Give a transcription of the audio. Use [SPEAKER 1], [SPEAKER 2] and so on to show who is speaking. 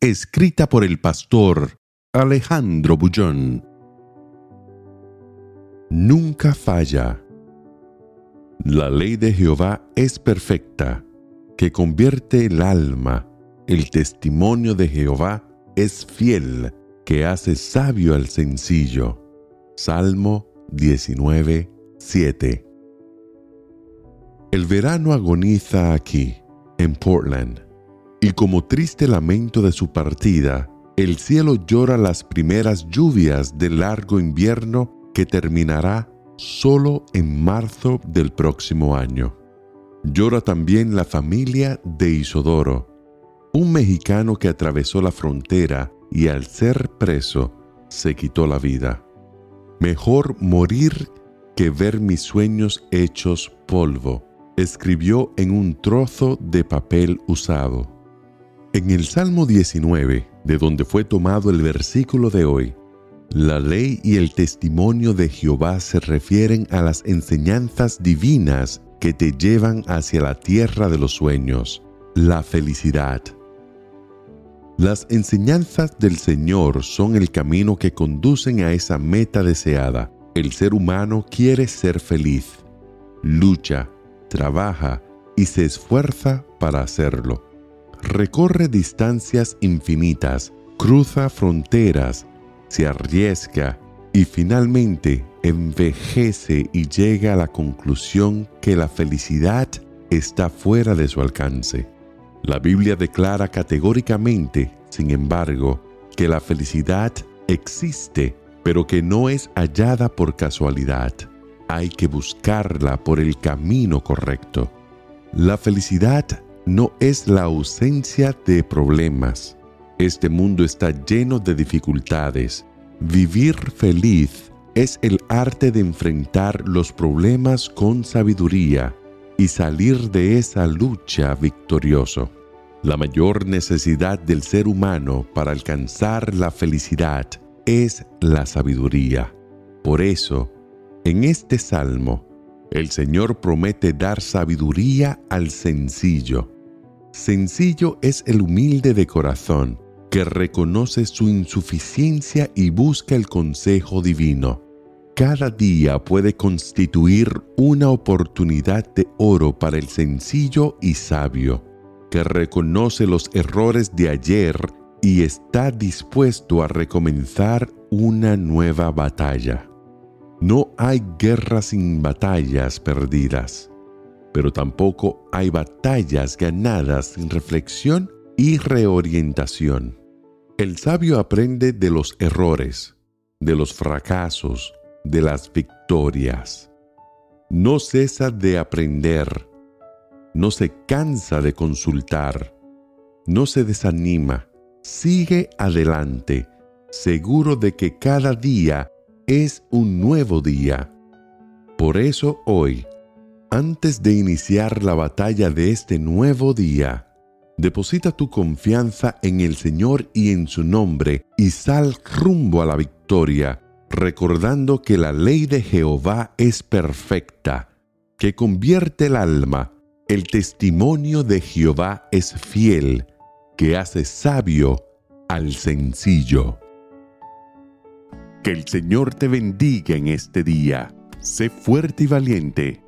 [SPEAKER 1] Escrita por el pastor Alejandro Bullón. Nunca falla. La ley de Jehová es perfecta, que convierte el alma. El testimonio de Jehová es fiel, que hace sabio al sencillo. Salmo 19, 7. El verano agoniza aquí, en Portland, y como triste lamento de su partida, el cielo llora las primeras lluvias del largo invierno que terminará solo en marzo del próximo año. Llora también la familia de Isodoro, un mexicano que atravesó la frontera y al ser preso se quitó la vida. Mejor morir que ver mis sueños hechos polvo, escribió en un trozo de papel usado. En el Salmo 19, de donde fue tomado el versículo de hoy, la ley y el testimonio de Jehová se refieren a las enseñanzas divinas que te llevan hacia la tierra de los sueños, la felicidad. Las enseñanzas del Señor son el camino que conducen a esa meta deseada. El ser humano quiere ser feliz, lucha, trabaja y se esfuerza para hacerlo. Recorre distancias infinitas, cruza fronteras, se arriesga y finalmente envejece y llega a la conclusión que la felicidad está fuera de su alcance. La Biblia declara categóricamente, sin embargo, que la felicidad existe, pero que no es hallada por casualidad. Hay que buscarla por el camino correcto. La felicidad no es la ausencia de problemas, este mundo está lleno de dificultades. Vivir feliz es el arte de enfrentar los problemas con sabiduría y salir de esa lucha victorioso. La mayor necesidad del ser humano para alcanzar la felicidad es la sabiduría. Por eso, en este salmo, el Señor promete dar sabiduría al sencillo. Sencillo es el humilde de corazón, que reconoce su insuficiencia y busca el consejo divino. Cada día puede constituir una oportunidad de oro para el sencillo y sabio, que reconoce los errores de ayer y está dispuesto a recomenzar una nueva batalla. No hay guerras sin batallas perdidas, pero tampoco hay batallas ganadas sin reflexión y reorientación. El sabio aprende de los errores, de los fracasos, de las victorias. No cesa de aprender, no se cansa de consultar, no se desanima, sigue adelante, seguro de que cada día es un nuevo día. Por eso hoy, antes de iniciar la batalla de este nuevo día, Deposita tu confianza en el Señor y en su nombre y sal rumbo a la victoria, recordando que la ley de Jehová es perfecta, que convierte el alma. El testimonio de Jehová es fiel, que hace sabio al sencillo. Que el Señor te bendiga en este día. Sé fuerte y valiente.